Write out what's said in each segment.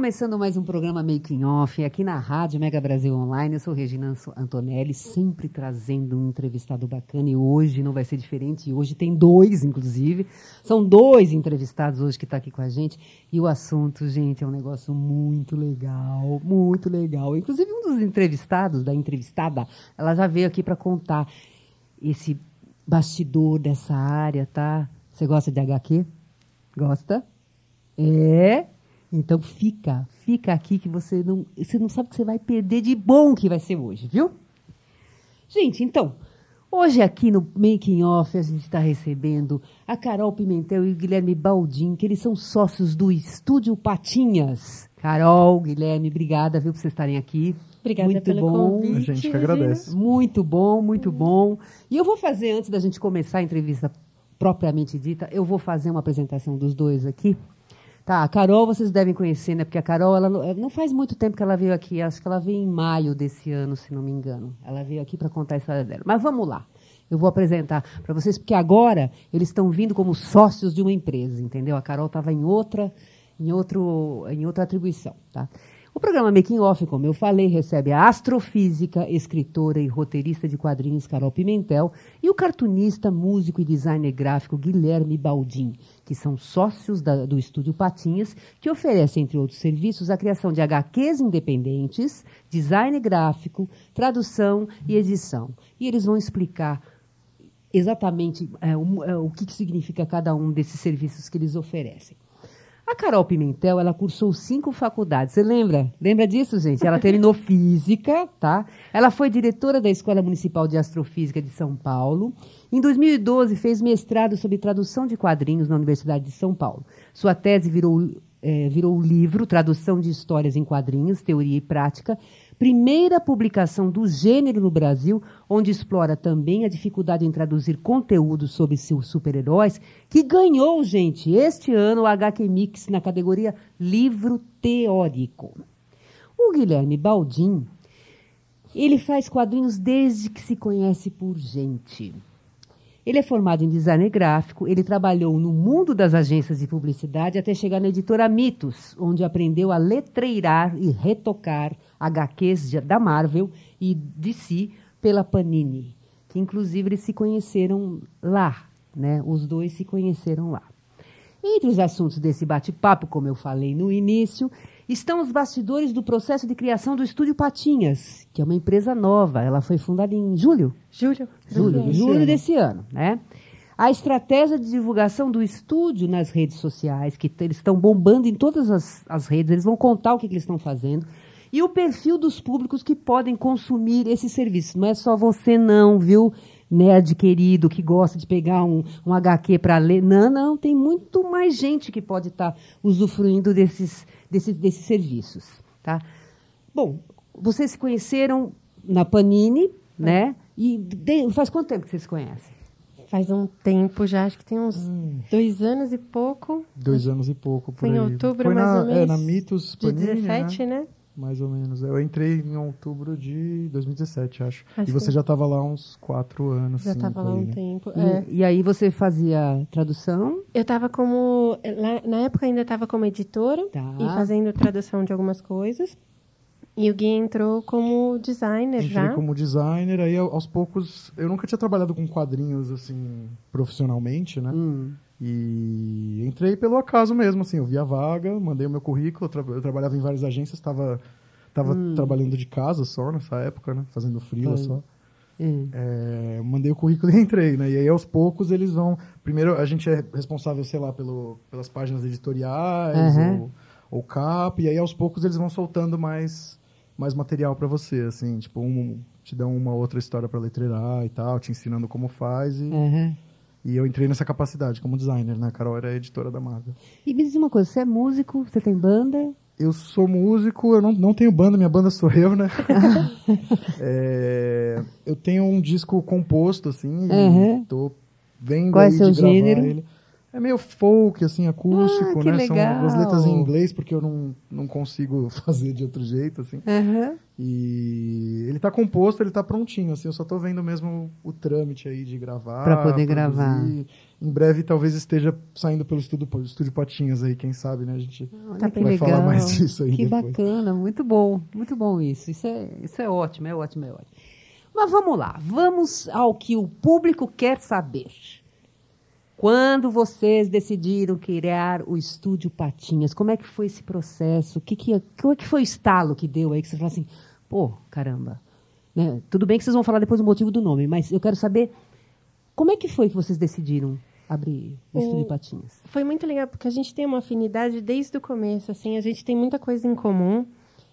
Começando mais um programa Making Off aqui na Rádio Mega Brasil Online. Eu sou Regina Antonelli, sempre trazendo um entrevistado bacana e hoje não vai ser diferente. Hoje tem dois, inclusive. São dois entrevistados hoje que estão tá aqui com a gente. E o assunto, gente, é um negócio muito legal, muito legal. Inclusive, um dos entrevistados, da entrevistada, ela já veio aqui para contar esse bastidor dessa área, tá? Você gosta de HQ? Gosta? É. Então fica, fica aqui que você não, você não sabe o que você vai perder de bom que vai ser hoje, viu? Gente, então, hoje aqui no Making Off a gente está recebendo a Carol Pimentel e o Guilherme Baldin, que eles são sócios do Estúdio Patinhas. Carol, Guilherme, obrigada, viu, por vocês estarem aqui. Obrigada muito pelo bom. convite. A gente que agradece. Muito bom, muito bom. E eu vou fazer, antes da gente começar a entrevista propriamente dita, eu vou fazer uma apresentação dos dois aqui. Tá, a Carol vocês devem conhecer, né? Porque a Carol, ela não, faz muito tempo que ela veio aqui, acho que ela veio em maio desse ano, se não me engano. Ela veio aqui para contar a história dela. Mas vamos lá. Eu vou apresentar para vocês, porque agora eles estão vindo como sócios de uma empresa, entendeu? A Carol estava em outra, em, outro, em outra atribuição, tá? O programa Making Off, como eu falei, recebe a astrofísica, escritora e roteirista de quadrinhos Carol Pimentel e o cartunista, músico e designer gráfico Guilherme Baldin, que são sócios da, do Estúdio Patinhas, que oferece, entre outros serviços, a criação de HQs independentes, design gráfico, tradução e edição. E eles vão explicar exatamente é, o, é, o que, que significa cada um desses serviços que eles oferecem. A Carol Pimentel, ela cursou cinco faculdades. Você lembra? Lembra disso, gente? Ela terminou física, tá? Ela foi diretora da Escola Municipal de Astrofísica de São Paulo. Em 2012, fez mestrado sobre tradução de quadrinhos na Universidade de São Paulo. Sua tese virou, é, virou livro Tradução de Histórias em Quadrinhos, Teoria e Prática, primeira publicação do gênero no Brasil, onde explora também a dificuldade em traduzir conteúdo sobre seus super-heróis, que ganhou, gente, este ano o HQ Mix na categoria Livro Teórico. O Guilherme Baldin, ele faz quadrinhos desde que se conhece por gente. Ele é formado em design gráfico, ele trabalhou no mundo das agências de publicidade até chegar na editora Mitos, onde aprendeu a letreirar e retocar HQs da Marvel e DC pela Panini, que inclusive eles se conheceram lá, né? Os dois se conheceram lá. Entre os assuntos desse bate-papo, como eu falei no início, estão os bastidores do processo de criação do Estúdio Patinhas, que é uma empresa nova. Ela foi fundada em julho? Julho. Julho, desse julho ano. desse ano, né? A estratégia de divulgação do estúdio nas redes sociais, que eles estão bombando em todas as, as redes, eles vão contar o que, que eles estão fazendo. E o perfil dos públicos que podem consumir esse serviço. Não é só você não, viu? Nerd querido que gosta de pegar um, um HQ para ler. Não, não, tem muito mais gente que pode estar tá usufruindo desses, desses, desses serviços. Tá? Bom, vocês se conheceram na Panini, né? E de, faz quanto tempo que vocês se conhecem? Faz um tempo já, acho que tem uns dois anos e pouco. Dois anos e pouco por Foi em aí. outubro, Foi mais na, ou menos, É, na Mitos De Panini, 17, né? né? Mais ou menos. Eu entrei em outubro de 2017, acho. Acho e você que- já estava lá uns quatro anos. Já estava lá aí, um né? tempo. E- É. E, aí você fazia tradução? Eu estava como. lá- Na época ainda estava como editora Tá. e fazendo tradução de algumas coisas. E o Gui entrou como designer Entrei já. como designer, aí ao- aos poucos. Eu nunca tinha trabalhado com quadrinhos, assim, profissionalmente, né? Hum. E entrei pelo acaso mesmo, assim. Eu vi a vaga, mandei o meu currículo. Eu, tra- eu trabalhava em várias agências, estava tava trabalhando de casa só nessa época, né? Fazendo freela Tá. só. Hum. É, mandei o currículo e entrei, né? E aí aos poucos eles vão. Primeiro a gente é responsável, sei lá, pelo, pelas páginas editoriais Aham. ou, ou cap, e aí aos poucos eles vão soltando mais, mais material pra você, assim, tipo, um, te dão uma outra história pra letreirar e tal, te ensinando como faz e, Aham. E eu entrei nessa capacidade como designer, né? A Carol era a editora da Marvel. E me diz uma coisa, você é músico, você tem banda? Eu sou músico, eu não, não tenho banda, minha banda sou eu, né? É, eu tenho um disco composto, assim, e Uhum. tô vendo Qual é aí seu de gravar gênero? ele. É meio folk, assim, acústico, Ah, que né? legal. São as letras em inglês, porque eu não, não consigo fazer de outro jeito, assim. Aham. E ele tá composto, ele tá prontinho, assim, eu só tô vendo mesmo o trâmite aí de gravar. Pra poder produzir. gravar. Em breve talvez esteja saindo pelo estúdio, estúdio Patinhas aí, quem sabe, né? A gente Tá vai legal. falar mais disso aí Que depois. bacana, muito bom, muito bom isso. Isso é, isso é ótimo, é ótimo, é ótimo. Mas vamos lá, vamos ao que o público quer saber. Quando vocês decidiram criar o Estúdio Patinhas, como é que foi esse processo? O que que, como é que foi o estalo que deu aí? Que vocês falaram assim, pô, caramba. Né? Tudo bem que vocês vão falar depois o motivo do nome, mas eu quero saber como é que foi que vocês decidiram abrir o, O- Estúdio Patinhas? Foi muito legal, porque a gente tem uma afinidade desde o começo, assim, a gente tem muita coisa em comum.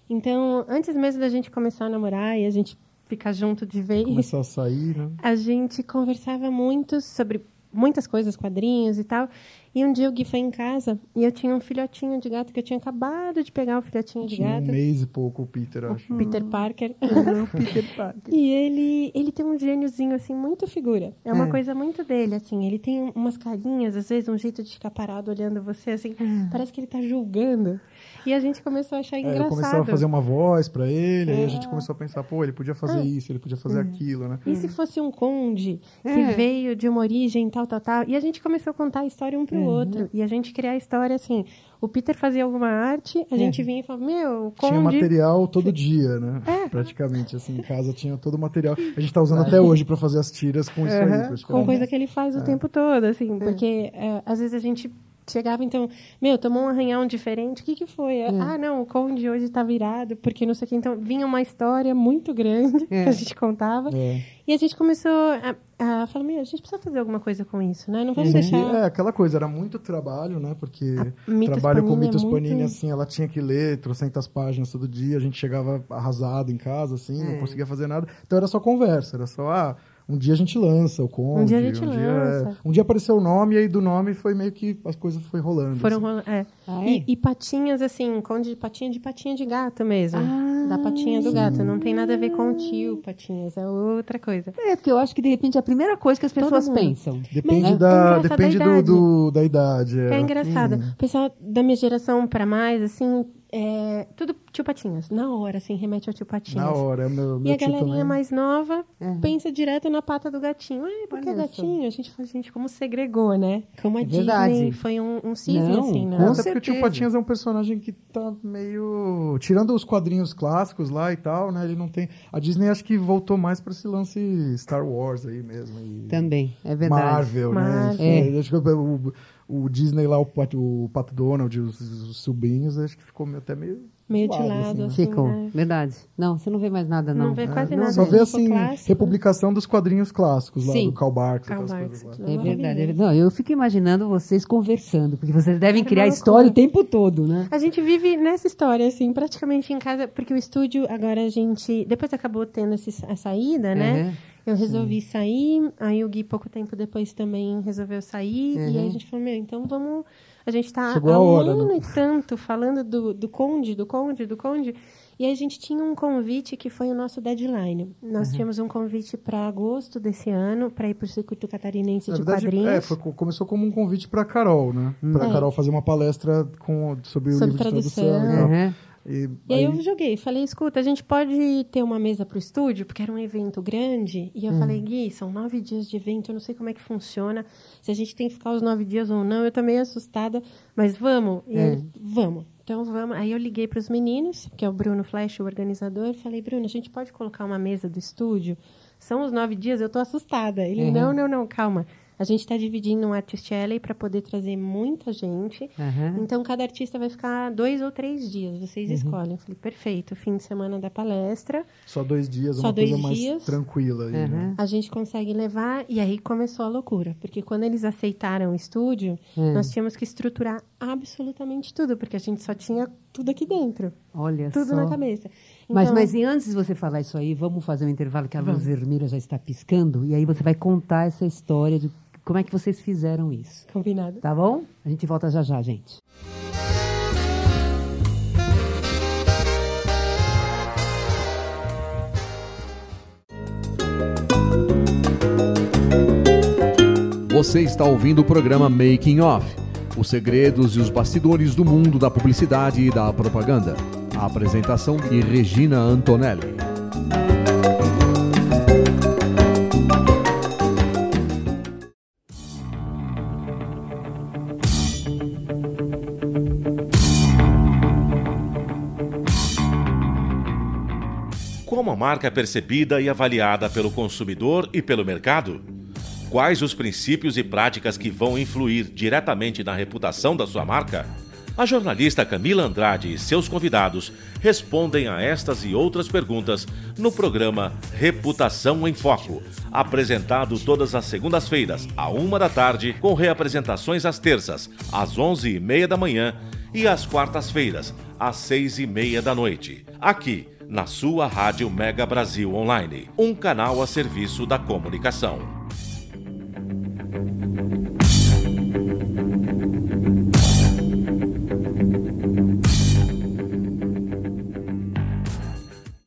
Então, antes mesmo da gente começar a namorar e a gente ficar junto de vez, começar a sair, né? a gente conversava muito sobre muitas coisas, quadrinhos e tal. E um dia o Gui foi em casa e eu tinha um filhotinho de gato que eu tinha acabado de pegar o filhotinho de Tinha um gato. mês e pouco o Peter, acho. Peter Parker. Peter Parker. E ele, ele tem um gêniozinho, assim, muito figura. É uma É. coisa muito dele, assim. Ele tem umas carinhas, às vezes, um jeito de ficar parado olhando você, assim. Parece que ele tá julgando. E a gente começou a achar É, eu engraçado. começava a fazer uma voz pra ele, aí a É. gente começou a pensar, pô, ele podia fazer isso, ele podia fazer aquilo, né? E se fosse um conde que É. veio de uma origem tal, tal, tal? E a gente começou a contar a história um pro Uhum. outro. E a gente criar a história assim. O Peter fazia alguma arte, a gente vinha e falava, meu, o conde... Tinha material todo dia, né? É. Praticamente, assim, em casa tinha todo o material. A gente tá usando até hoje pra fazer as tiras com isso aí, Uhum. com coisa que ele faz É. o tempo todo, assim, porque é, às vezes a gente chegava, então, meu, tomou um arranhão diferente, o que que foi? É. Ah, não, o conde hoje tá virado, porque não sei o que, então vinha uma história muito grande É. que a gente contava, É. e a gente começou a, a falar, meu, a gente precisa fazer alguma coisa com isso, né? Não vamos E, deixar... é, aquela coisa, era muito trabalho, né? Porque trabalho com é Mitos muito- Panini, assim, ela tinha que ler trocentas páginas todo dia, a gente chegava arrasado em casa, assim, É. não conseguia fazer nada. Então era só conversa, era só, ah, um dia a gente lança o conde, Um dia a gente um lança. Dia, um dia apareceu o nome, e aí do nome foi meio que as coisas foi rolando. Foram assim. rola- é. Ah, é? E, e patinhas, assim, conde de patinha de patinha de gato mesmo. Ah, da patinha do gato. Não tem nada a ver com o tio patinhas, é outra coisa. É, porque eu acho que de repente é a primeira coisa que as pessoas pensam. Depende, Mas é da, a depende do, idade. do- da idade. É é. engraçado. Hum. O pessoal da minha geração pra mais, assim, é tudo tio Patinhas. Na hora, assim, remete ao tio Patinhas. Na hora, é meu, E meu a galerinha também. mais nova Uhum. pensa direto na pata do gatinho. É, porque é Olha gatinho. A gente fala, gente, como segregou, né? Como a É verdade. Disney foi um, um cisne, Não, assim, né? É, até porque o Tio Patinhas é um personagem que tá meio. Tirando os quadrinhos clássicos lá e tal, né? Ele não tem. A Disney acho que voltou mais pra esse lance Star Wars aí mesmo. E... Também, é verdade. Marvel, né? Marvel. Enfim, Acho que o, o Disney lá, o Pat, o Pato Donald, os, os sobrinhos, acho que ficou meio- até meio. Meio de lado, assim, né? assim, Ficam, né? verdade. Não, você não vê mais nada, não. Não vê quase não nada. Só vê. assim, clássico. republicação dos quadrinhos clássicos lá, Sim. do Karl Barks, Karl Barks, É verdade, é. Não, eu fico imaginando vocês conversando, porque vocês devem Era criar história o tempo todo, né? A gente vive nessa história, assim, praticamente em casa, porque o estúdio, agora a gente. Depois acabou tendo esse, a saída, né? Uhum. Eu resolvi sair, aí o Gui, pouco tempo depois, também resolveu sair, e aí a gente falou, meu, então vamos. A gente tá Chegou há a um hora, ano né? e tanto falando do, do Conde, do Conde, do Conde. E a gente tinha um convite que foi o nosso deadline. Nós tínhamos um convite para agosto desse ano, para ir para o circuito catarinense Na de verdade, quadrinhos. é, foi- começou como um convite para Carol, né? Para É. Carol fazer uma palestra com, sobre o Sobre livro tradução. de tradução e tal. Uhum. E, E aí eu joguei, falei, escuta, a gente pode ter uma mesa pro estúdio, porque era um evento grande. E eu falei, Gui, são nove dias de evento, eu não sei como é que funciona, se a gente tem que ficar os nove dias ou não. Eu tô meio assustada, mas vamos. E É. ele, vamos. Então vamos. Aí eu liguei para os meninos, que é o Bruno Flash, o organizador, falei, Bruno, a gente pode colocar uma mesa do estúdio? São os nove dias, eu tô assustada. Ele, Uhum. não, não, não, calma. A gente está dividindo um Artist Alley para poder trazer muita gente. Uhum. Então, cada artista vai ficar dois ou três dias. Vocês escolhem. Eu falei, perfeito. Fim de semana da palestra. Só dois dias, Só uma coisa dois mais dias. tranquila. Aí, né? Uhum. A gente consegue levar. E aí começou a loucura. Porque quando eles aceitaram o estúdio, Hum. nós tínhamos que estruturar absolutamente tudo. Porque a gente só tinha tudo aqui dentro. Olha Tudo só. na cabeça. Mas, Então, mas e antes de você falar isso aí, vamos fazer um intervalo que a luz vermelha já está piscando, e aí você vai contar essa história de como é que vocês fizeram isso. Combinado. Tá bom? A gente volta já já, gente. Você está ouvindo o programa Making Off os segredos e os bastidores do mundo da publicidade e da propaganda. A apresentação de Regina Antonelli. Como a marca é percebida e avaliada pelo consumidor e pelo mercado? Quais os princípios e práticas que vão influir diretamente na reputação da sua marca? A jornalista Camila Andrade e seus convidados respondem a estas e outras perguntas no programa Reputação em Foco, apresentado todas as segundas-feiras, à uma da tarde, com reapresentações às terças, às onze e meia da manhã e às quartas-feiras, às seis e meia da noite, aqui na sua Rádio Mega Brasil Online, um canal a serviço da comunicação.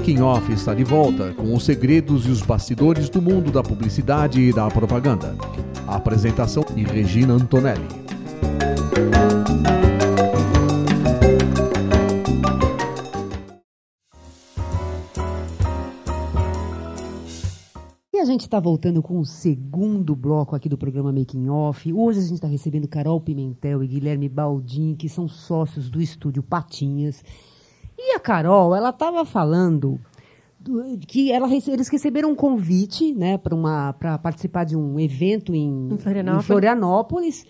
Making Off está de volta com os segredos e os bastidores do mundo da publicidade e da propaganda. A apresentação de Regina Antonelli. E a gente está voltando com o segundo bloco aqui do programa Making Off. Hoje a gente está recebendo Carol Pimentel e Guilherme Baldin, que são sócios do estúdio Patinhas e a Carol, ela estava falando do, que ela, eles receberam um convite né, para participar de um evento em, em Florianópolis. Em Florianópolis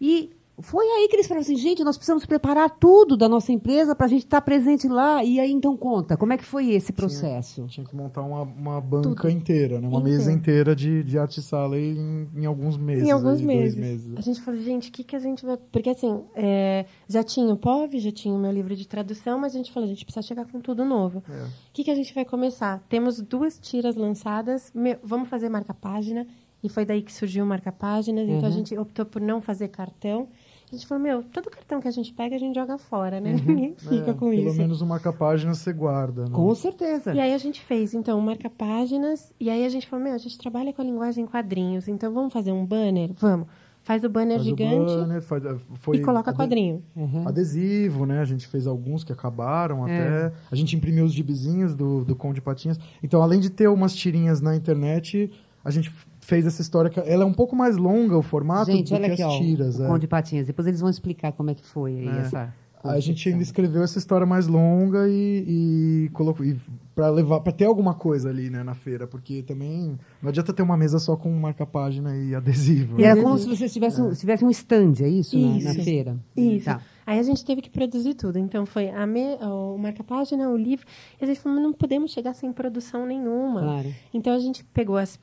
e foi aí que eles falaram assim, gente, nós precisamos preparar tudo da nossa empresa para a gente estar tá presente lá. E aí, então, conta, como é que foi esse processo? Tinha, tinha que montar uma, uma banca tudo. inteira, né? uma inteira. mesa inteira de, de arte sala em, em alguns meses. Em alguns meses. meses. A gente falou, gente, o que, que a gente vai... Porque, assim, é, já tinha o POV, já tinha o meu livro de tradução, mas a gente falou, a gente precisa chegar com tudo novo. O é. que, que a gente vai começar? Temos duas tiras lançadas, vamos fazer marca-página, e foi daí que surgiu marca-páginas, uhum. então a uhum. gente optou por não fazer cartão, a gente falou, meu, todo cartão que a gente pega, a gente joga fora, né? Uhum. Ninguém fica é, com pelo isso. Pelo menos o marca-páginas você guarda, né? Com certeza. E aí a gente fez, então, marca-páginas, e aí a gente falou, meu, a gente trabalha com a linguagem em quadrinhos, então vamos fazer um banner? Vamos. Faz o banner faz gigante o banner, faz, eh, foi e coloca quadrinho. Uhum. Adesivo, né? A gente fez alguns que acabaram é. até. A gente imprimiu os gibizinhos do, do Conde Patinhas. Então, além de ter umas tirinhas na internet, a gente fez essa história. Ela é um pouco mais longa, o formato, gente, do que aqui, as tiras. Ó, o é. Conde Patinhas. Depois eles vão explicar como é que foi aí é. essa... A gente ainda escreveu essa história mais longa e, e colocou e para levar para ter alguma coisa ali, né, na feira, porque também não adianta ter uma mesa só com marca-página e adesivo. E era como se vocês tivessem, é. tivessem um stand, é isso, isso. Na, na, feira? Isso. Tá. Aí a gente teve que produzir tudo. Então foi a me, o marca-página, o livro. E a gente falou, não podemos chegar sem produção nenhuma. Claro. Então a gente pegou as,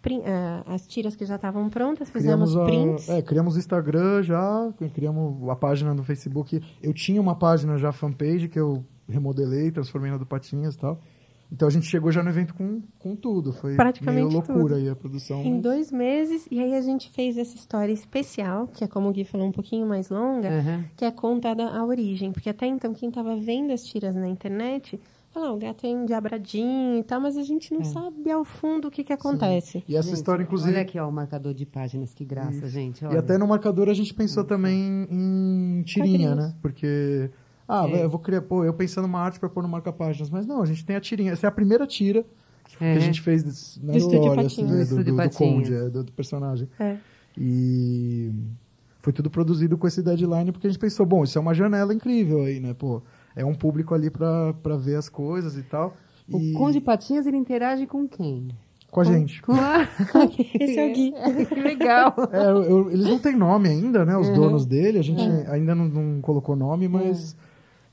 as tiras que já estavam prontas, fizemos criamos prints. A, é, criamos o Instagram já, criamos a página no Facebook. Eu tinha uma página já fanpage que eu remodelei, transformei na do Patinhas e tal. Então a gente chegou já no evento com, com tudo. Foi Praticamente meio loucura tudo. aí a produção. Em mas... dois meses, e aí a gente fez essa história especial, que é como o Gui falou, um pouquinho mais longa, uhum. que é contada a origem. Porque até então, quem estava vendo as tiras na internet fala, ah, o gato é endiabradinho e tal, mas a gente não é. sabe ao fundo o que, que acontece. Sim. E essa gente, história, inclusive. Olha aqui, ó, o marcador de páginas, que graça, Isso. gente. Olha. E até no marcador a gente pensou também em tirinha, né? Porque ah, é. eu vou criar, pô, eu pensando uma arte para pôr no marca-páginas. Mas não, a gente tem a tirinha. Essa é a primeira tira que, é. a gente fez na história, assim, né, do, do, do Conde, é, do, do, personagem. É. E foi tudo produzido com esse deadline, porque a gente pensou, bom, isso é uma janela incrível aí, né? Pô, é um público ali para ver as coisas e tal. O E- Conde Patinhas, ele interage com quem? Com a gente. Com a... Esse é o Gui. que legal. É, eu- eu- eles não têm nome ainda, né? Uhum. Os donos dele. A gente É. ainda não, não colocou nome, mas.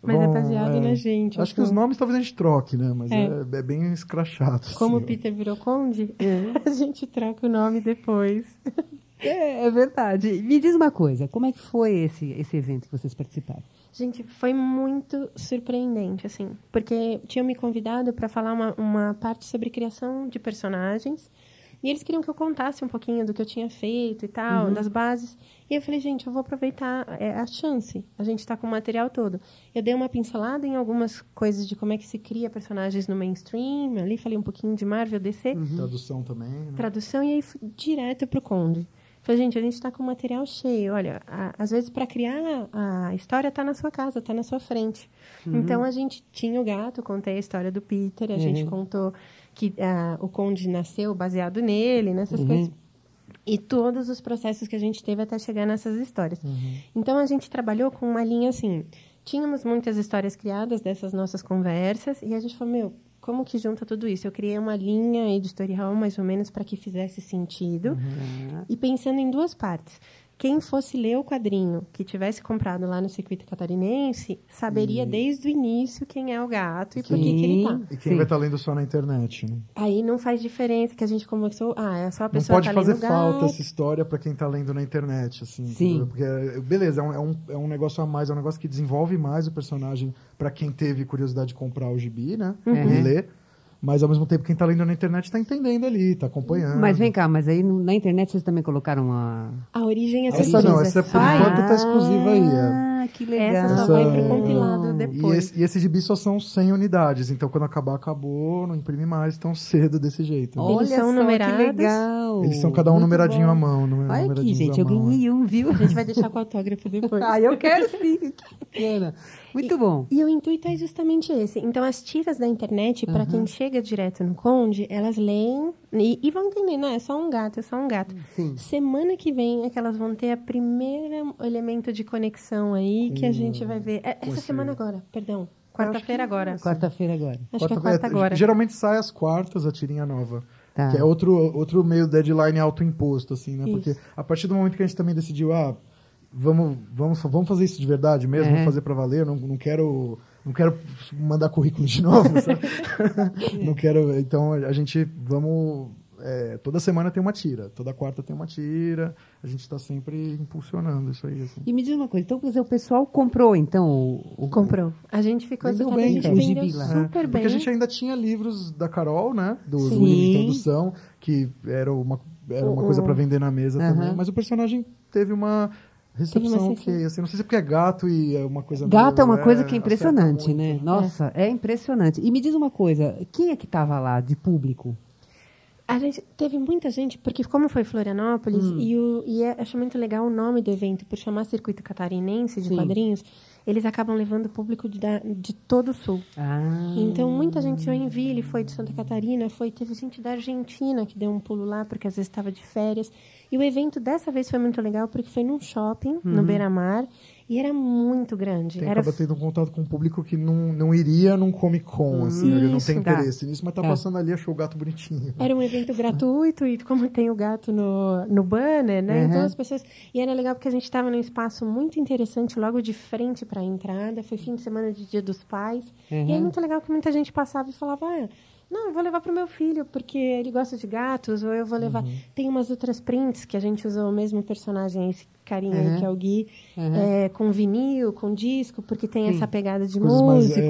Mas é vão- baseado na gente, Acho que assim. os nomes talvez a gente troque, né? Mas É. é, é bem escrachado. Como o assim. Peter virou conde, a gente troca o nome depois. É, é verdade. Me diz uma coisa, como é que foi esse, esse evento que vocês participaram? Gente, foi muito surpreendente, assim, porque tinham me convidado para falar uma, uma parte sobre criação de personagens. E eles queriam que eu contasse um pouquinho do que eu tinha feito e tal, das bases. E eu falei, gente, eu vou aproveitar é, a chance. A gente está com o material todo. Eu dei uma pincelada em algumas coisas de como é que se cria personagens no mainstream. Ali falei um pouquinho de Marvel, DC. Tradução também. Né? tradução e aí fui direto pro Conde. Falei, gente, a gente está com o material cheio. Olha, a- às vezes para criar a história tá na sua casa, tá na sua frente. Então a gente tinha o gato, contei a história do Peter, a gente contou que ah, o Conde nasceu baseado nele, nessas coisas. E todos os processos que a gente teve até chegar nessas histórias. Então a gente trabalhou com uma linha assim. Tínhamos muitas histórias criadas dessas nossas conversas e a gente falou, meu, como que junta tudo isso? Eu criei uma linha editorial mais ou menos para que fizesse sentido. E pensando em duas partes. Quem fosse ler o quadrinho que tivesse comprado lá no circuito catarinense saberia desde o início quem é o gato e por que, que ele tá. E quem Sim. vai estar lendo só na internet, né? Aí não faz diferença que a gente conversou. Ah, é só a Não pessoa pode tá fazer falta gato. essa história pra quem tá lendo na internet, assim. Sim. Porque, é, beleza, é um, é, um, é um negócio a mais, é um negócio que desenvolve mais o personagem pra quem teve curiosidade de comprar o gibi, né? Uhum. E ler. Mas, ao mesmo tempo, quem tá lendo na internet tá entendendo ali, tá acompanhando. Mas vem cá, mas aí no- na internet vocês também colocaram uma... A origem é Essa não, essa é por Sai. enquanto tá exclusiva aí. é. Ah, que legal. Essa só Essa- vai pro compilado E depois. esse, e esse gibi só são 100 unidades, então quando acabar, acabou, não imprime mais tão cedo desse jeito. né? Eles Olha são só, numerados. Que legal. Eles são cada um Muito numeradinho bom. à mão. numer- Olha aqui, numeradinhos gente, eu mão, é. ganhei um, viu? A gente vai deixar com o autógrafo depois. Ah, eu quero sim. Que bacana. Muito bom. E o intuito é justamente esse. Então, as tiras da internet, para quem chega direto no Conde, elas leem e, e vão entender, não, é só um gato, é só um gato. Sim. Semana que vem é que elas vão ter a primeira elemento de conexão aí, que a gente vai ver. É, essa semana agora, perdão. Quarta-feira agora. Quarta-feira agora. Acho que é Quarta- quarta agora. Geralmente sai às quartas a tirinha nova. Tá. Que é outro, outro meio deadline autoimposto, assim, né? Isso. Porque a partir do momento que a gente também decidiu, ah, vamos, vamos, vamos fazer isso de verdade mesmo, É. vamos fazer pra valer, não, não quero. Não quero mandar currículo de novo, sabe? não quero. Então a gente vamos. é, toda semana tem uma tira, toda quarta tem uma tira, a gente está sempre impulsionando isso aí. Assim. E me diz uma coisa, então quer dizer, o pessoal comprou, então, o... o- Comprou. A gente ficou Vendeu assustada, a bem, gente cara. Vendeu super É, bem. Porque a gente ainda tinha livros da Carol, né? Do, do Sim. livro de introdução, que era uma, era uma coisa para vender na mesa Aham. também. Mas o personagem teve uma recepção que, assim, não sei se é porque é gato e é uma coisa Gato é meio, uma coisa que é acerta impressionante, né? Nossa, é. impressionante. E me diz uma coisa, quem é que estava lá de público? A gente teve muita gente, porque como foi Florianópolis, Hum. e, o, e é, acho muito legal o nome do evento, por chamar Circuito Catarinense de Sim. quadrinhos, eles acabam levando público de, de todo o sul. Ah, Então, muita gente de Joinville foi de Santa Catarina, foi teve gente da Argentina que deu um pulo lá, porque às vezes estava de férias. E o evento dessa vez foi muito legal, porque foi num shopping, no Beira-Mar, e era muito grande. Tem, era acaba tendo um contato com um público que não, não iria num Comic Con, assim, ele não Isso, tem tá. interesse nisso, mas tá Tá. passando ali, achou o gato bonitinho. Era um evento gratuito e como tem o gato no, no banner, né? Uhum. Então as pessoas. E era legal porque a gente estava num espaço muito interessante, logo de frente para a entrada. Foi fim de semana de Dia dos Pais. Uhum. E aí muito legal que muita gente passava e falava: ah, não, eu vou levar para o meu filho porque ele gosta de gatos, ou eu vou levar. Uhum. Tem umas outras prints que a gente usou o mesmo personagem, esse carinha Uhum. aí que é o Gui, Uhum. é, com vinil, com disco, porque tem Sim. essa pegada de Coisas mais, músico.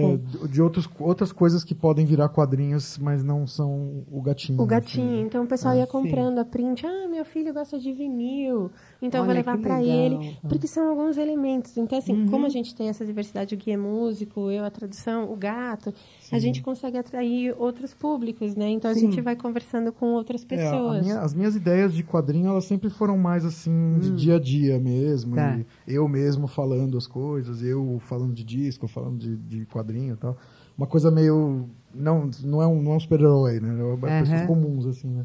é, de- outros, outras coisas que podem virar quadrinhos, mas não são o gatinho. O assim. gatinho. Então o pessoal Ah, ia sim. comprando a print. Ah, meu filho gosta de vinil. Então eu vou Olha, levar para ele. Porque são alguns elementos. Então, assim, Uhum. como a gente tem essa diversidade, o Gui é músico, eu a tradução, o gato, a gente consegue atrair outros públicos, né? Então a Sim. gente vai conversando com outras É, a pessoas. minha- as minhas ideias de quadrinho, elas sempre foram mais assim, de dia a dia mesmo. Tá. eu mesmo falando as coisas, eu falando de disco, falando de, de quadrinho e tal. Uma coisa meio. Não, não é um, não é um super-herói, né? É pessoas Aham. comuns, assim, né?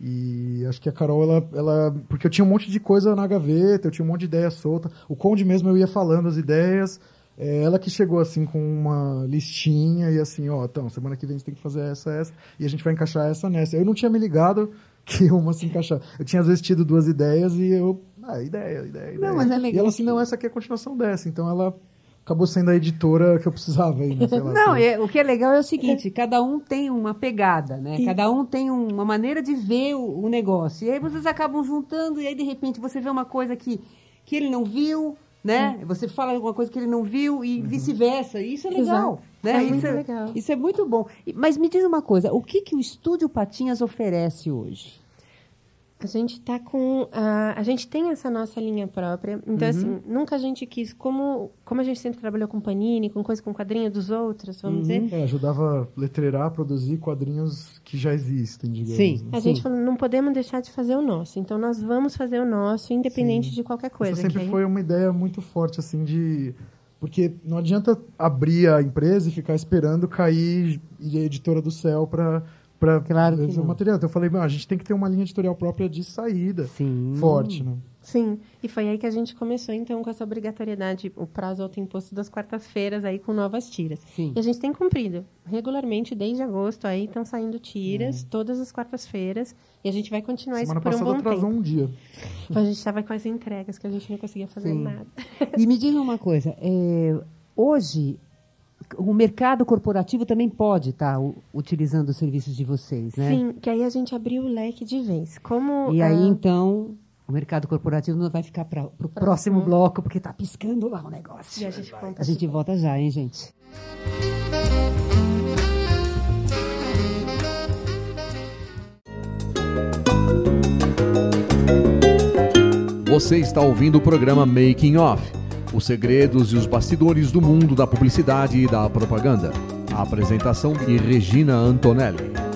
E acho que a Carol, ela, ela. Porque eu tinha um monte de coisa na gaveta, eu tinha um monte de ideia solta. O Conde mesmo eu ia falando as ideias. É ela que chegou assim com uma listinha e assim, ó, então, semana que vem você tem que fazer essa, essa, e a gente vai encaixar essa nessa. Eu não tinha me ligado que uma se encaixar. Eu tinha às vezes tido duas ideias e eu, ah, ideia, ideia, ideia. Não, mas é legal. E ela assim, não, essa aqui é a continuação dessa. Então ela acabou sendo a editora que eu precisava aí, né? Sei lá, Não, lá. é, o que é legal é o seguinte, cada um tem uma pegada, né? Cada um tem um- uma maneira de ver o, o negócio. E aí vocês acabam juntando e aí de repente você vê uma coisa que, que ele não viu, né? Você fala alguma coisa que ele não viu e vice-versa. E Isso é legal, Exato. Né? É isso, muito é, legal. isso é muito bom. Mas me diz uma coisa, o que, que o Estúdio Patinhas oferece hoje? A gente tá com. A, a gente tem essa nossa linha própria. Então, assim, nunca a gente quis. Como, como a gente sempre trabalhou com panini, com coisa com quadrinho dos outros, vamos dizer. É, ajudava a letreirar, produzir quadrinhos que já existem, digamos. Sim. né? A gente falou, não podemos deixar de fazer o nosso. Então, nós vamos fazer o nosso, independente de qualquer coisa. Essa sempre aí- foi uma ideia muito forte, assim, de... Porque não adianta abrir a empresa e ficar esperando cair a editora do céu para para Claro o material. Então eu falei, "Não, a gente tem que ter uma linha editorial própria de saída Sim. forte, né? Sim, e foi aí que a gente começou, então, com essa obrigatoriedade, o prazo autoimposto das quartas-feiras, aí com novas tiras. Sim. E a gente tem cumprido. Regularmente, desde agosto, aí estão saindo tiras, todas as quartas-feiras, e a gente vai continuar Semana isso por um bom atrasou tempo. um dia. A gente estava com as entregas, que a gente não conseguia fazer Sim. nada. E me diz uma coisa, é, hoje o mercado corporativo também pode estar utilizando os serviços de vocês, né? Sim, que aí a gente abriu o leque de vez. Como E aí, então, o mercado corporativo não vai ficar para o próximo bloco, porque está piscando lá o negócio. e a gente conta A gente volta já, hein, gente? Você está ouvindo o programa Making Off, os segredos e os bastidores do mundo da publicidade e da propaganda. A apresentação de Regina Antonelli.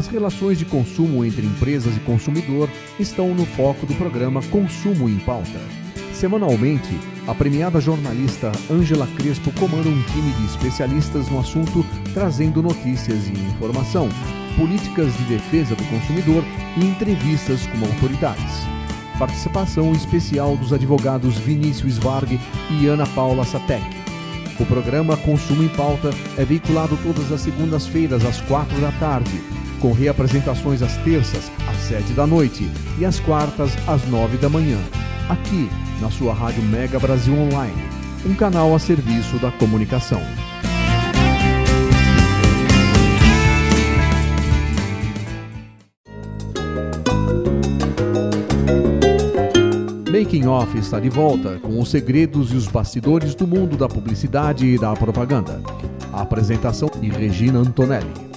As relações de consumo entre empresas e consumidor estão no foco do programa Consumo em Pauta. Semanalmente, a premiada jornalista Ângela Crespo comanda um time de especialistas no assunto, trazendo notícias e informação, políticas de defesa do consumidor e entrevistas com autoridades. Participação especial dos advogados Vinícius Varg e Ana Paula Satek. O programa Consumo em Pauta é veiculado todas as segundas-feiras às quatro da tarde, com reapresentações às terças às sete da noite e às quartas às nove da manhã, aqui na sua rádio Mega Brasil Online, um canal a serviço da comunicação. Making Off está de volta com os segredos e os bastidores do mundo da publicidade e da propaganda. A apresentação de Regina Antonelli.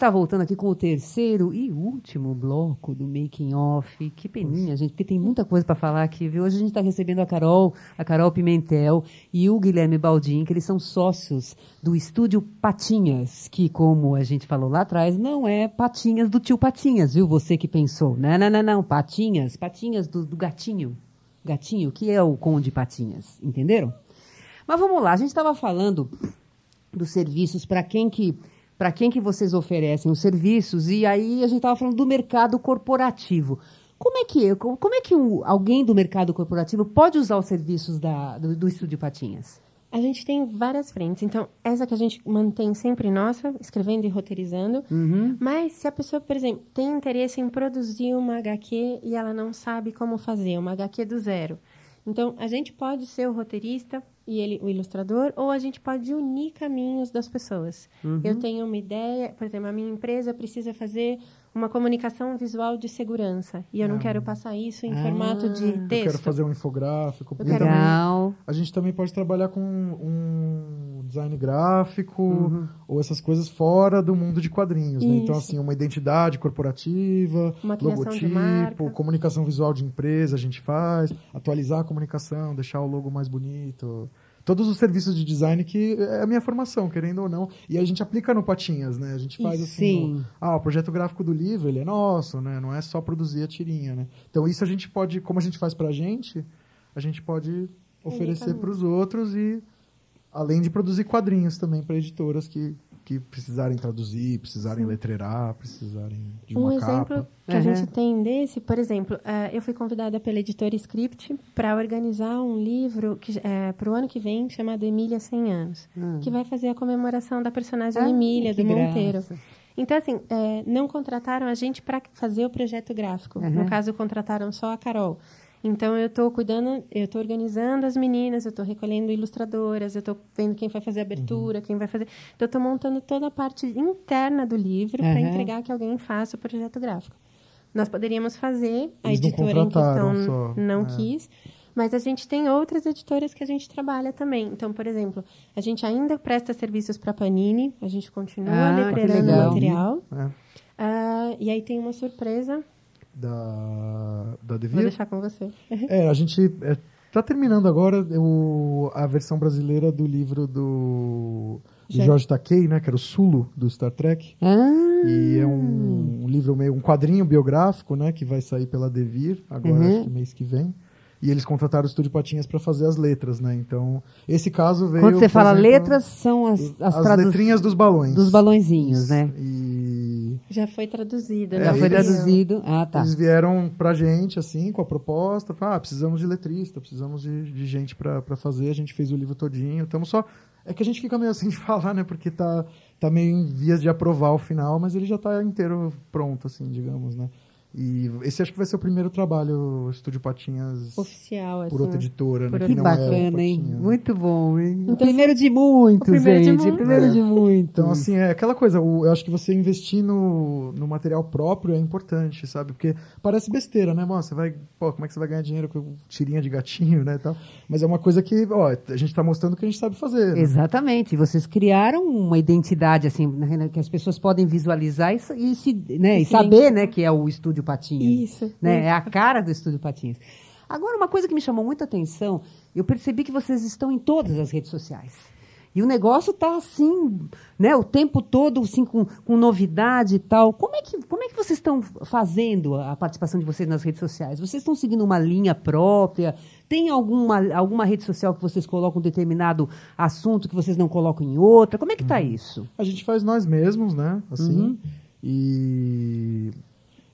Está voltando aqui com o terceiro e último bloco do Making Off. Que peninha, gente, porque tem muita coisa para falar aqui, viu? Hoje a gente está recebendo a Carol, a Carol Pimentel e o Guilherme Baldin, que eles são sócios do estúdio Patinhas, que, como a gente falou lá atrás, não é Patinhas do tio Patinhas, viu? Você que pensou. Não, não, não, não. Patinhas, Patinhas do, do gatinho. Gatinho, que é o Conde Patinhas, entenderam? Mas vamos lá, a gente estava falando dos serviços para quem que para quem que vocês oferecem os serviços e aí a gente estava falando do mercado corporativo. Como é que como é que um, alguém do mercado corporativo pode usar os serviços da, do, do Estúdio Patinhas? A gente tem várias frentes. Então, essa que a gente mantém sempre nossa, escrevendo e roteirizando. Mas se a pessoa, por exemplo, tem interesse em produzir uma HQ e ela não sabe como fazer, uma HQ do zero. Então, a gente pode ser o roteirista e ele o ilustrador, ou a gente pode unir caminhos das pessoas. Uhum. Eu tenho uma ideia, por exemplo, a minha empresa precisa fazer uma comunicação visual de segurança. E eu não ah. quero passar isso em ah. formato de texto. Eu quero fazer um infográfico. Eu quero... Também, a gente também pode trabalhar com um design gráfico uhum. ou essas coisas fora do mundo de quadrinhos. Né? Então, assim, uma identidade corporativa, uma logotipo, comunicação visual de empresa a gente faz, atualizar a comunicação, deixar o logo mais bonito todos os serviços de design que é a minha formação, querendo ou não. E a gente aplica no Patinhas, né? A gente faz assim, ah, o projeto gráfico do livro, ele é nosso, né? Não é só produzir a tirinha, né? Então isso a gente pode, como a gente faz pra gente, a gente pode oferecer para os outros e além de produzir quadrinhos também para editoras que que precisarem traduzir, precisarem Sim. letreirar, precisarem de um uma exemplo capa. que uhum. a gente tem desse, por exemplo, uh, eu fui convidada pela editora Script para organizar um livro que uh, eh, para o ano que vem chamado Emília 100 anos, uhum. que vai fazer a comemoração da personagem ah, Emília do Monteiro. Então, assim, é, não contrataram a gente para fazer o projeto gráfico. Uhum. No caso, contrataram só a Carol. Então eu estou cuidando, eu estou organizando as meninas, eu estou recolhendo ilustradoras, eu estou vendo quem vai fazer a abertura, uhum. quem vai fazer. Então eu estou montando toda a parte interna do livro uhum. para entregar que alguém faça o projeto gráfico. Nós poderíamos fazer, a Eles editora em questão só. não é. quis, mas a gente tem outras editoras que a gente trabalha também. Então, por exemplo, a gente ainda presta serviços para Panini, a gente continua ah, material. É. Uh, e aí tem uma surpresa da, da Devir. Vou deixar com você. é, a gente está é, tá terminando agora o, a versão brasileira do livro do de Jorge Takei, né, que era o Sulo do Star Trek. Ah. E é um, um, livro meio um quadrinho biográfico, né, que vai sair pela Devir agora uhum. acho que mês que vem. E eles contrataram o Estúdio Patinhas para fazer as letras, né? Então, esse caso veio. Quando você fala letras, são as, as, as letrinhas dos balões. Dos balõezinhos, né? E. Já foi traduzido, é, Já foi traduzido. Ah, tá. Eles vieram pra gente, assim, com a proposta. Ah, precisamos de letrista, precisamos de, de gente para fazer. A gente fez o livro todinho. Estamos só. É que a gente fica meio assim de falar, né? Porque tá, tá meio em vias de aprovar o final, mas ele já tá inteiro pronto, assim, digamos, né? E esse acho que vai ser o primeiro trabalho Estúdio Patinhas oficial, por outra editora, né? Que é bacana, é hein? Muito bom, hein? Então, o primeiro de muitos, primeiro gente. De muito. primeiro é. de muitos. Então, assim, é aquela coisa, o, eu acho que você investir no, no material próprio é importante, sabe? Porque parece besteira, né? Mano, você vai, pô, como é que você vai ganhar dinheiro com tirinha de gatinho, né? Tal. Mas é uma coisa que, ó, a gente está mostrando que a gente sabe fazer. Né? Exatamente. Vocês criaram uma identidade, assim, né, que as pessoas podem visualizar e, e, se, né, e saber, né, que é o estúdio Estúdio Patinhas. Isso. Né? Isso. É a cara do Estúdio Patinhas. Agora, uma coisa que me chamou muita atenção, eu percebi que vocês estão em todas as redes sociais. E o negócio está assim, né, o tempo todo assim, com, com, novidade e tal. Como é, que, como é que vocês estão fazendo a participação de vocês nas redes sociais? Vocês estão seguindo uma linha própria? Tem alguma, alguma rede social que vocês colocam um determinado assunto que vocês não colocam em outra? Como é que está uhum. isso? A gente faz nós mesmos, né? Assim. Uhum. E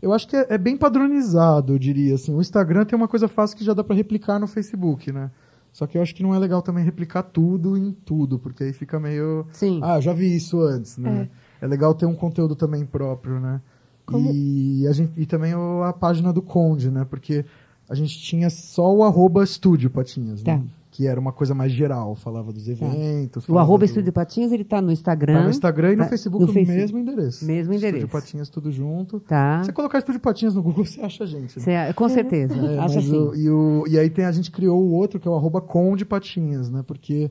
eu acho que é, é, bem padronizado, eu diria. Assim. O Instagram tem uma coisa fácil que já dá para replicar no Facebook, né? Só que eu acho que não é legal também replicar tudo em tudo, porque aí fica meio. Sim. Ah, já vi isso antes, né? É, é legal ter um conteúdo também próprio, né? Como... E, a gente, e também a página do Conde, né? Porque a gente tinha só o arroba estúdio Patinhas, né? Tá que era uma coisa mais geral, falava dos tá. eventos. O arroba do... Estúdio Patinhas, ele está no Instagram. Tá no Instagram e no tá Facebook no, Facebook. mesmo endereço. Mesmo endereço. Estúdio Patinhas tudo junto. Tá. Se você colocar Estúdio Patinhas no Google, você acha a gente. Né? com certeza, é, acha sim. O, e, o, e aí tem, a gente criou o outro, que é o arroba Conde Patinhas, né? Porque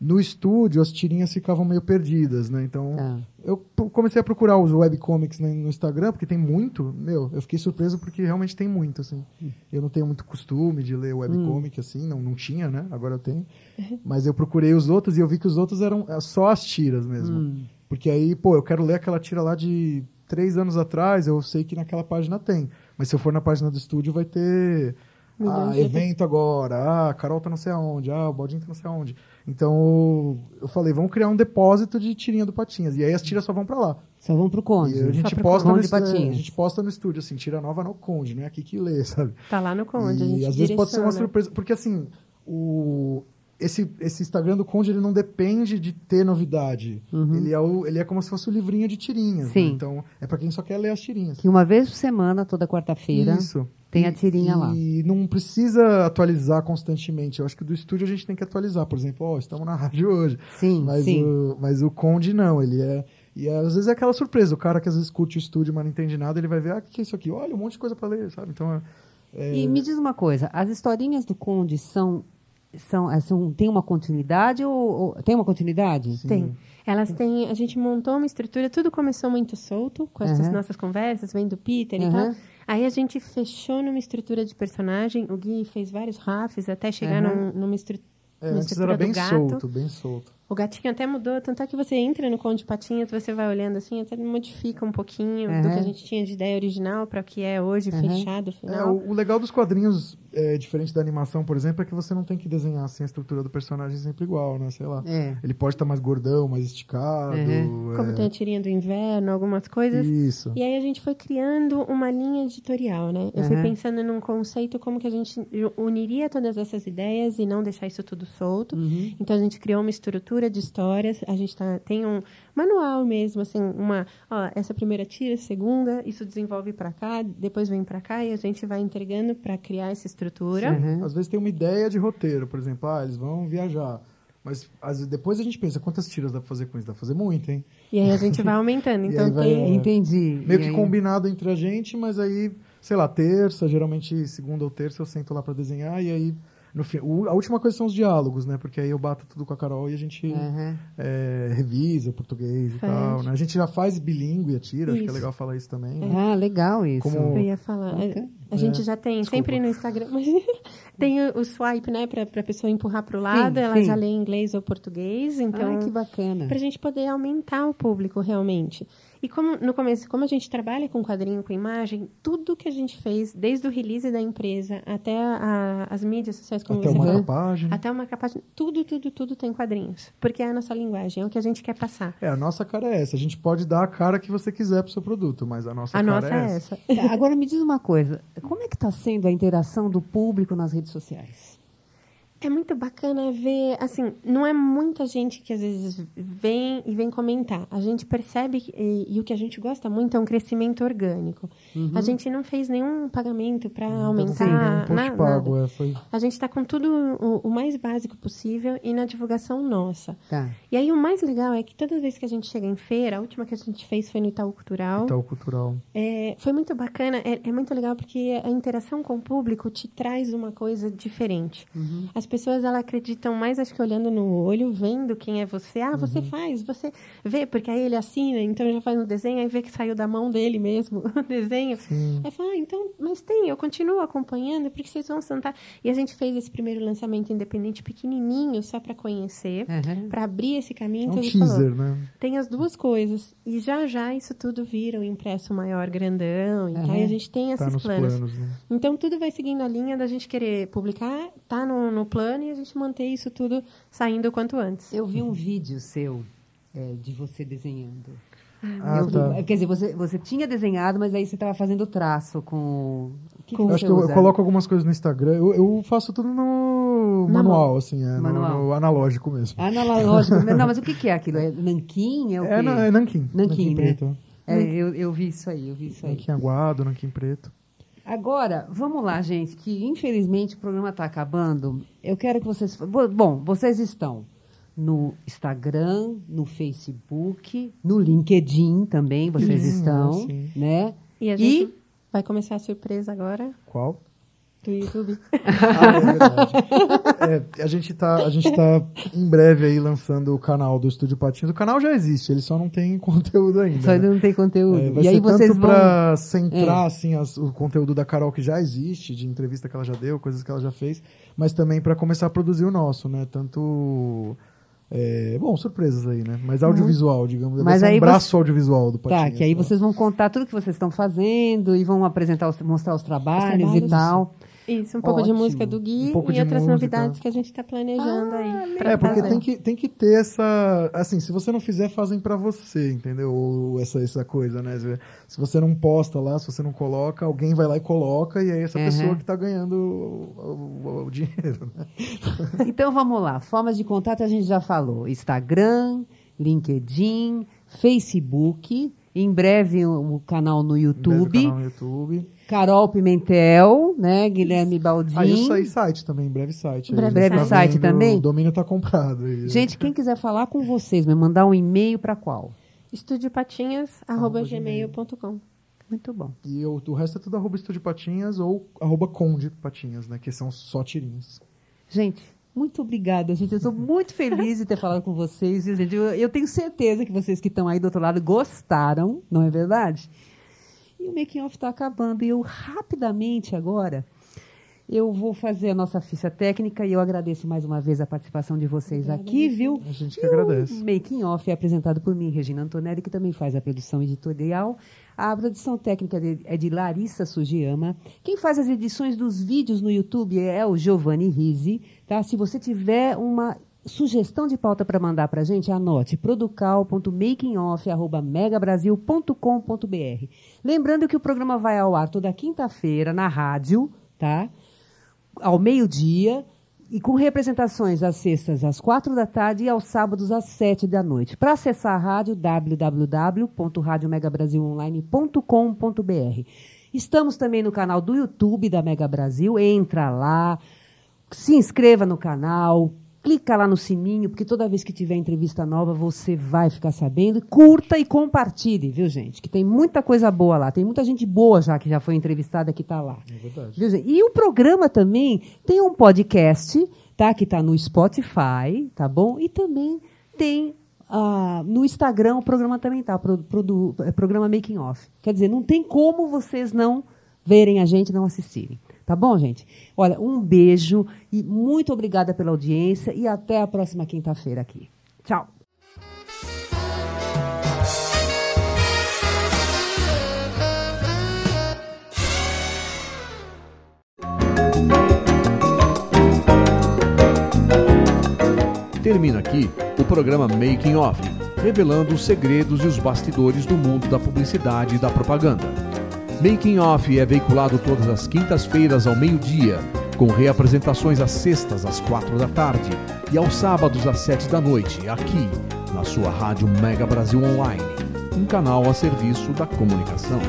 no estúdio as tirinhas ficavam meio perdidas, né? Então ah. eu comecei a procurar os webcomics no Instagram, porque tem muito. Meu, eu fiquei surpreso porque realmente tem muito, assim. Hum. Eu não tenho muito costume de ler webcomic, hum. assim, não, não tinha, né? Agora eu tenho. Mas eu procurei os outros e eu vi que os outros eram é, só as tiras mesmo. Hum. Porque aí, pô, eu quero ler aquela tira lá de três anos atrás, eu sei que naquela página tem. Mas se eu for na página do estúdio, vai ter. Ah, evento agora, ah, a Carol tá não sei aonde, ah, o Baldinho tá não sei aonde. Então eu falei, vamos criar um depósito de tirinha do Patinhas. E aí as tiras só vão para lá. Só vão pro Conde. A gente, posta no, a gente posta no estúdio, assim, tira nova no Conde, não é aqui que lê, sabe? Tá lá no Conde. E às vezes pode ser uma surpresa. Porque assim, o, esse, esse Instagram do Conde ele não depende de ter novidade. Ele, é o, ele é como se fosse o livrinho de tirinhas. né? Sim. Então, é para quem só quer ler as tirinhas. Que uma vez por semana, toda quarta-feira, Isso. tem a E- tirinha lá. E não precisa atualizar constantemente. Eu acho que do estúdio a gente tem que atualizar. Por exemplo, ó, estamos na rádio hoje. Sim, Mas, sim. O, mas o Conde não, ele é. E é, às vezes é aquela surpresa. O cara que às vezes curte o estúdio, mas não entende nada, ele vai ver, ah, o que, é isso aqui? Olha, um monte de coisa pra ler, sabe? Então, é- é, E me diz uma coisa, as historinhas do Conde são, são, eh, são tem uma continuidade ou, ou- tem uma continuidade? Tem. Elas têm. A gente montou uma estrutura, tudo começou muito solto, com essas Aham. nossas conversas, vem do Peter e Aham. tal. Aí a gente fechou numa estrutura de personagem. O Gui fez vários rafs até chegar Aham. num- numa, estru é, numa antes estrutura era bem do gato. solto, bem solto. O gatinho até mudou, tanto é que você entra no Conde Patinhas, você vai olhando assim, até modifica um pouquinho do Aham. que a gente tinha de ideia original para o que é hoje, Aham. fechado, É, final. o, o legal dos quadrinhos, é, diferente da animação, por exemplo, é que você não tem que desenhar assim a estrutura do personagem sempre igual, né? Sei lá. É. Ele pode estar mais gordão, mais esticado. Uhum. Como é, tem a tirinha do inverno, algumas coisas. Isso. E aí a gente foi criando uma linha editorial, né? Eu fui Uhum. pensando num conceito como que a gente uniria todas essas ideias e não deixar isso tudo solto. Uhum. Então a gente criou uma estrutura de histórias, a gente tá, tem um manual mesmo, assim, uma, ó, essa primeira tira, segunda, isso desenvolve para cá, depois vem para cá e a gente vai entregando para criar essa estrutura. Uhum. Às vezes tem uma ideia de roteiro, por exemplo, ah, eles vão viajar. Mas vezes, depois a gente pensa, quantas tiras dá pra fazer com isso? Dá pra fazer muito, hein? E aí a gente vai aumentando. Então vai- tem Entendi. Meio E que aí- combinado entre a gente, mas aí, sei lá, terça, geralmente segunda ou terça eu sento lá pra desenhar e aí no fim, o- a última coisa são os diálogos, né? Porque aí eu bato tudo com a Carol e a gente Uhum. é, revisa o português e tal, né? A gente já faz bilíngue a tira, acho que é Isso. legal falar isso também. né? Ah, legal isso. Como- Eu ia falar. Ok. A, a gente É, já tem, desculpa. sempre no Instagram, tem o, o swipe, né, pra, pra pessoa empurrar pro lado, ela sim. já lê inglês ou português, então. Ah, que bacana. Pra gente poder aumentar o público realmente. E como no começo, como a gente trabalha com quadrinho, com imagem, tudo que a gente fez, desde o release da empresa até a- as mídias sociais, como Até você uma falou, página. até uma capagem, tudo, tudo, tudo tem quadrinhos. Porque é a nossa linguagem, é o que a gente quer passar. É, a nossa cara é essa. A gente pode dar a cara que você quiser pro seu produto, mas a nossa A cara nossa é é essa. essa. Agora me diz uma coisa, como é que está sendo a interação do público nas redes sociais? É muito bacana ver, assim, não é muita gente que às vezes vem e vem comentar. A gente percebe, que- e, e o que a gente gosta muito é um crescimento orgânico. A gente não fez nenhum pagamento para Sim, aumentar, um post na- pago, nada. é, foi A gente está com tudo o, o mais básico possível e na divulgação nossa. Tá. E aí o mais legal é que toda vez que a gente chega em feira, a última que a gente fez foi no Itaú Cultural. Itaú Cultural. É, foi muito bacana, é, é muito legal porque a interação com o público te traz uma coisa diferente. As pessoas elas acreditam mais, acho que olhando no olho, vendo quem é você. Ah, você faz, você vê, porque aí ele assina, então já faz um desenho, aí vê que saiu da mão dele mesmo o desenho. Aí fala, ah, então, mas tem, eu continuo acompanhando, porque vocês vão sentar. E a gente fez esse primeiro lançamento independente pequenininho, só para conhecer, Uhum. para abrir esse caminho. É um Então, falou, teaser, né? tem as duas coisas. E já já isso tudo vira um impresso maior, grandão. E, tal, Uhum. a gente tem Tá esses nos planos. planos, né? Então tudo vai seguindo a linha da gente querer publicar, tá no, no plano e a gente manter isso tudo saindo o quanto antes. Eu vi um vídeo seu é, de você desenhando. Ah, Eu- tá. Quer dizer, você, você tinha desenhado, mas aí você estava fazendo traço com... Que, que Eu você acho que eu, eu coloco algumas coisas no Instagram. Eu, eu faço tudo no Na manual, mão. assim, é, no- Manual. No, analógico mesmo. Analógico. Não, mas o que, que é aquilo? É nanquim? É o quê? É, é nanquim. Nanquim, né? preto. É, eu, eu vi isso aí, eu vi isso aí. Nanquim aguado, nanquim preto. Agora, vamos lá, gente, que infelizmente o programa está acabando. Eu quero que vocês. Bo- Bom, vocês estão no Instagram, no Facebook, no LinkedIn também, vocês Sim, estão, sim. né? E a gente vai começar a surpresa agora Qual? Do YouTube. Ah, é verdade. É, a gente tá, a gente tá em breve aí lançando o canal do Estúdio Patinhos. O canal já existe, ele só não tem conteúdo ainda. Só ainda né? não tem conteúdo. É, vai e aí ser vocês tanto vão. pra centrar É. assim, as- o conteúdo da Carol que já existe, de entrevista que ela já deu, coisas que ela já fez, mas também para começar a produzir o nosso, né? Tanto. é, bom, surpresas aí, né? Mas audiovisual, digamos. Vai Mas aí um braço você- audiovisual do Patinhos. Tá, que aí né? vocês vão contar tudo que vocês estão fazendo e vão apresentar, os- mostrar os trabalhos, trabalhos. e tal. Isso, um pouco Ótimo. de música do Gui Um e outras música. novidades que a gente está planejando aí. pra É, porque fazer. tem que, tem que ter essa. Assim, se você não fizer, fazem pra você, entendeu? Ou essa, essa coisa, né? Se- Se você não posta lá, se você não coloca, alguém vai lá e coloca, e aí essa Uhum. pessoa que tá ganhando o, o- o dinheiro, né? Então vamos lá. Formas de contato a gente já falou: Instagram, LinkedIn, Facebook. Em breve o, o canal no Em breve o YouTube. canal no YouTube. Carol Pimentel, né? Guilherme Baldin. Ah, isso aí, site também, em breve site. aí, Breve breve tá site vendo, também? O domínio tá comprado. aí. Gente, quem quiser falar com vocês, me mandar um e-mail para qual? estudiopatinhas.gmail.com Muito bom. E o, o resto é tudo arroba Estúdio Patinhas ou arroba Conde Patinhas, né? Que são só tirinhas. Gente, muito obrigada, gente. Eu estou muito feliz de ter falado com vocês? Eu, eu tenho certeza que vocês que estão aí do outro lado gostaram, não é verdade? E o making off está acabando. E eu rapidamente agora eu vou fazer a nossa ficha técnica e eu agradeço mais uma vez a participação de vocês aqui, viu? A gente que E agradece. O Making Off é apresentado por mim, Regina Antonelli, que também faz a produção editorial. A produção técnica é de Larissa Sugiyama. Quem faz as edições dos vídeos no YouTube é o Giovanni Risi. Tá? Se você tiver uma sugestão de pauta para mandar para a gente, anote producal.makingoff.megabrasil.com.br. Lembrando que o programa vai ao ar toda quinta-feira na rádio, tá? ao meio-dia e com representações às sextas às quatro da tarde e aos sábados às sete da noite. Para acessar a rádio, www.radiomegabrasilonline.com.br. Estamos também no canal do YouTube da Mega Brasil. Entra lá, se inscreva no canal, clica lá no sininho, porque toda vez que tiver entrevista nova você vai ficar sabendo. Curta e compartilhe, viu, gente? Que tem muita coisa boa lá. Tem muita gente boa já que já foi entrevistada que está lá. É verdade. Viu, gente? E o programa também tem um podcast, tá? Que está no Spotify, tá bom? E também tem ah, no Instagram o programa também tá, pro, produ- é, programa Making Off. Quer dizer, não tem como vocês não verem a gente, não assistirem. Tá bom, gente? Olha, um beijo e muito obrigada pela audiência e até a próxima quinta-feira aqui. Tchau. Termina aqui o programa Making Off, revelando os segredos e os bastidores do mundo da publicidade e da propaganda. Making Off é veiculado todas as quintas-feiras ao meio-dia, com reapresentações às sextas às quatro da tarde e aos sábados às sete da noite, aqui na sua rádio Mega Brasil Online, um canal a serviço da comunicação.